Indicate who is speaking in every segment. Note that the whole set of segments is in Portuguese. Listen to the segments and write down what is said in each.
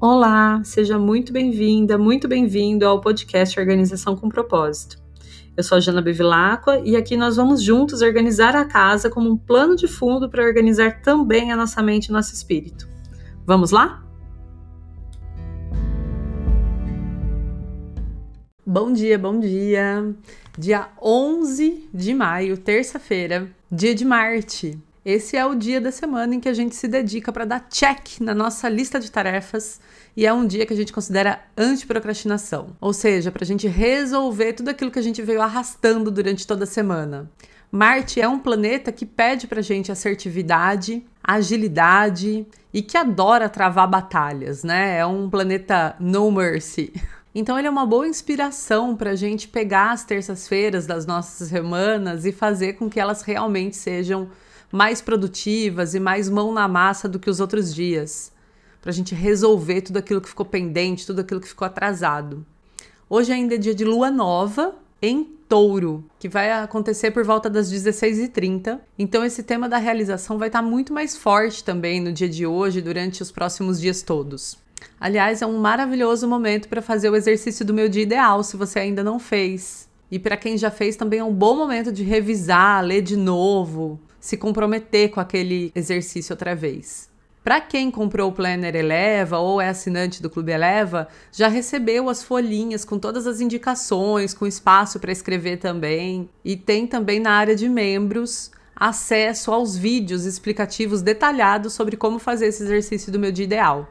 Speaker 1: Olá, seja muito bem-vinda, muito bem-vindo ao podcast Organização com Propósito. Eu sou a Jana Bevilacqua e aqui nós vamos juntos organizar a casa como um plano de fundo para organizar também a nossa mente e nosso espírito. Vamos lá? Bom dia, bom dia. Dia 11 de maio, terça-feira, dia de Marte. Esse é o dia da semana em que a gente se dedica para dar check na nossa lista de tarefas e é um dia que a gente considera anti-procrastinação, ou seja, para a gente resolver tudo aquilo que a gente veio arrastando durante toda a semana. Marte é um planeta que pede para a gente assertividade, agilidade e que adora travar batalhas, né? É um planeta no mercy. Então ele é uma boa inspiração para a gente pegar as terças-feiras das nossas semanas e fazer com que elas realmente sejam mais produtivas e mais mão na massa do que os outros dias, para a gente resolver tudo aquilo que ficou pendente, tudo aquilo que ficou atrasado. Hoje ainda é dia de lua nova em touro, que vai acontecer por volta das 16h30. Então, esse tema da realização vai estar muito mais forte também no dia de hoje, durante os próximos dias todos. Aliás, é um maravilhoso momento para fazer o exercício do meu dia ideal, se você ainda não fez. E para quem já fez, também é um bom momento de revisar, ler de novo, se comprometer com aquele exercício outra vez. Para quem comprou o Planner Eleva ou é assinante do Clube Eleva, já recebeu as folhinhas com todas as indicações, com espaço para escrever também. E tem também na área de membros acesso aos vídeos explicativos detalhados sobre como fazer esse exercício do meu dia ideal.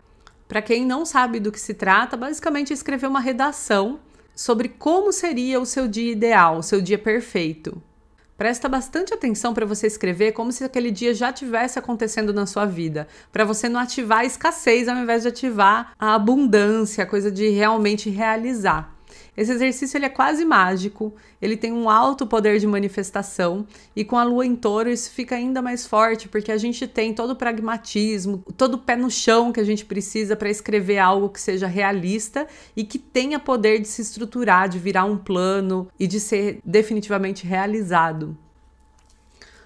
Speaker 1: Para quem não sabe do que se trata, basicamente é escrever uma redação sobre como seria o seu dia ideal, o seu dia perfeito. Presta bastante atenção para você escrever como se aquele dia já tivesse acontecendo na sua vida, para você não ativar a escassez ao invés de ativar a abundância, a coisa de realmente realizar. Esse exercício ele é quase mágico, ele tem um alto poder de manifestação e com a lua em touro isso fica ainda mais forte porque a gente tem todo o pragmatismo, todo o pé no chão que a gente precisa para escrever algo que seja realista e que tenha poder de se estruturar, de virar um plano e de ser definitivamente realizado.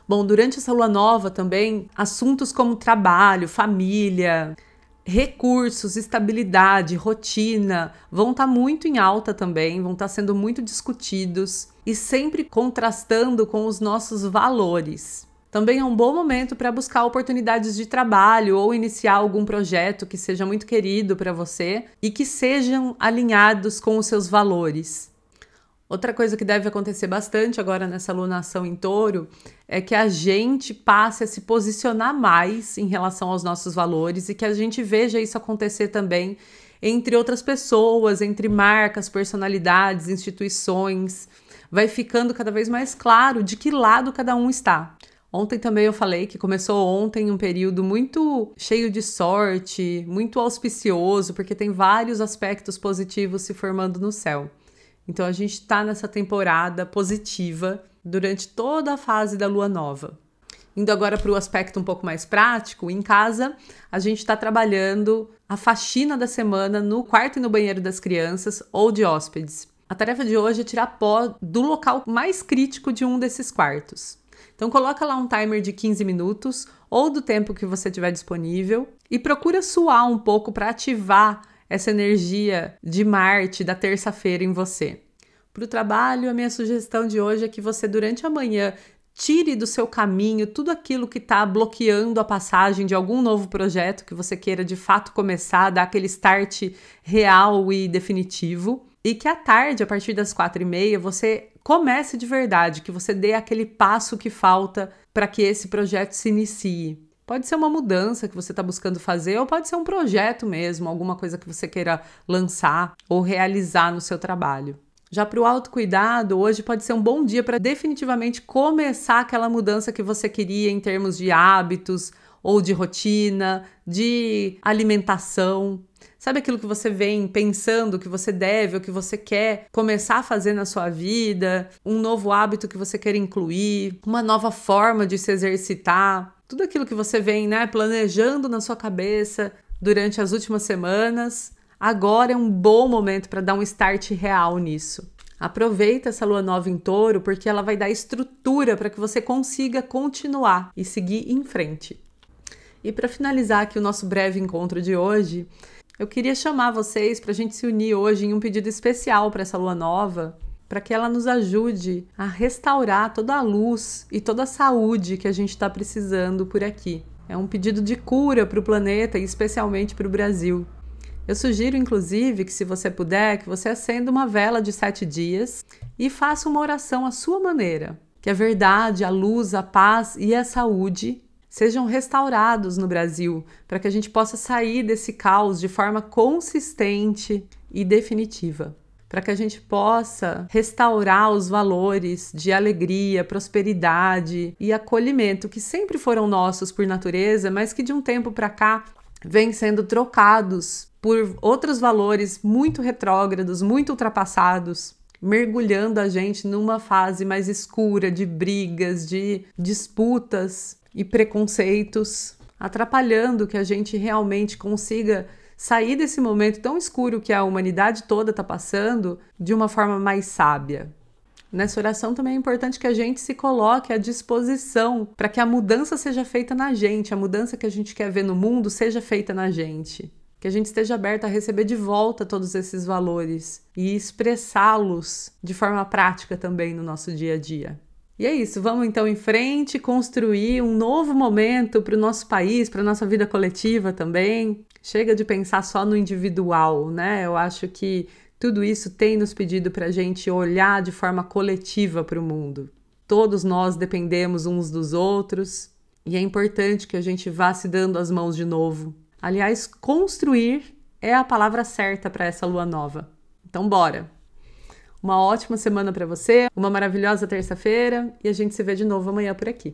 Speaker 1: Bom, durante essa lua nova também, assuntos como trabalho, família, recursos, estabilidade, rotina vão estar tá muito em alta também, vão estar tá sendo muito discutidos e sempre contrastando com os nossos valores. Também é um bom momento para buscar oportunidades de trabalho ou iniciar algum projeto que seja muito querido para você e que sejam alinhados com os seus valores. Outra coisa que deve acontecer bastante agora nessa lunação em touro é que a gente passe a se posicionar mais em relação aos nossos valores e que a gente veja isso acontecer também entre outras pessoas, entre marcas, personalidades, instituições. Vai ficando cada vez mais claro de que lado cada um está. Ontem também eu falei que começou ontem um período muito cheio de sorte, muito auspicioso, porque tem vários aspectos positivos se formando no céu. Então a gente está nessa temporada positiva durante toda a fase da lua nova. Indo agora para o aspecto um pouco mais prático, em casa a gente está trabalhando a faxina da semana no quarto e no banheiro das crianças ou de hóspedes. A tarefa de hoje é tirar pó do local mais crítico de um desses quartos. Então coloca lá um timer de 15 minutos ou do tempo que você tiver disponível e procura suar um pouco para ativar essa energia de Marte da terça-feira em você. Para o trabalho, a minha sugestão de hoje é que você, durante a manhã, tire do seu caminho tudo aquilo que está bloqueando a passagem de algum novo projeto que você queira de fato começar, dar aquele start real e definitivo. E que à tarde, a partir das quatro e meia, você comece de verdade, que você dê aquele passo que falta para que esse projeto se inicie. Pode ser uma mudança que você está buscando fazer, ou pode ser um projeto mesmo, alguma coisa que você queira lançar ou realizar no seu trabalho. Já para o autocuidado, hoje pode ser um bom dia para definitivamente começar aquela mudança que você queria em termos de hábitos ou de rotina, de alimentação. Sabe aquilo que você vem pensando que você deve ou que você quer começar a fazer na sua vida? Um novo hábito que você quer incluir? Uma nova forma de se exercitar? Tudo aquilo que você vem, né, planejando na sua cabeça durante as últimas semanas, agora é um bom momento para dar um start real nisso. Aproveita essa lua nova em touro porque ela vai dar estrutura para que você consiga continuar e seguir em frente. E para finalizar aqui o nosso breve encontro de hoje, eu queria chamar vocês para a gente se unir hoje em um pedido especial para essa lua nova, para que ela nos ajude a restaurar toda a luz e toda a saúde que a gente está precisando por aqui. É um pedido de cura para o planeta e especialmente para o Brasil. Eu sugiro, inclusive, que se você puder, que você acenda uma vela de sete dias e faça uma oração à sua maneira. Que a verdade, a luz, a paz e a saúde sejam restaurados no Brasil, para que a gente possa sair desse caos de forma consistente e definitiva. Para que a gente possa restaurar os valores de alegria, prosperidade e acolhimento que sempre foram nossos por natureza, mas que de um tempo para cá vêm sendo trocados por outros valores muito retrógrados, muito ultrapassados, mergulhando a gente numa fase mais escura de brigas, de disputas e preconceitos, atrapalhando que a gente realmente consiga sair desse momento tão escuro que a humanidade toda está passando de uma forma mais sábia. Nessa oração também é importante que a gente se coloque à disposição para que a mudança seja feita na gente, a mudança que a gente quer ver no mundo seja feita na gente. Que a gente esteja aberta a receber de volta todos esses valores e expressá-los de forma prática também no nosso dia a dia. E é isso, vamos então em frente, construir um novo momento para o nosso país, para a nossa vida coletiva também. Chega de pensar só no individual, né? Eu acho que tudo isso tem nos pedido para a gente olhar de forma coletiva para o mundo. Todos nós dependemos uns dos outros e é importante que a gente vá se dando as mãos de novo. Aliás, construir é a palavra certa para essa lua nova. Então, bora! Uma ótima semana para você, uma maravilhosa terça-feira e a gente se vê de novo amanhã por aqui.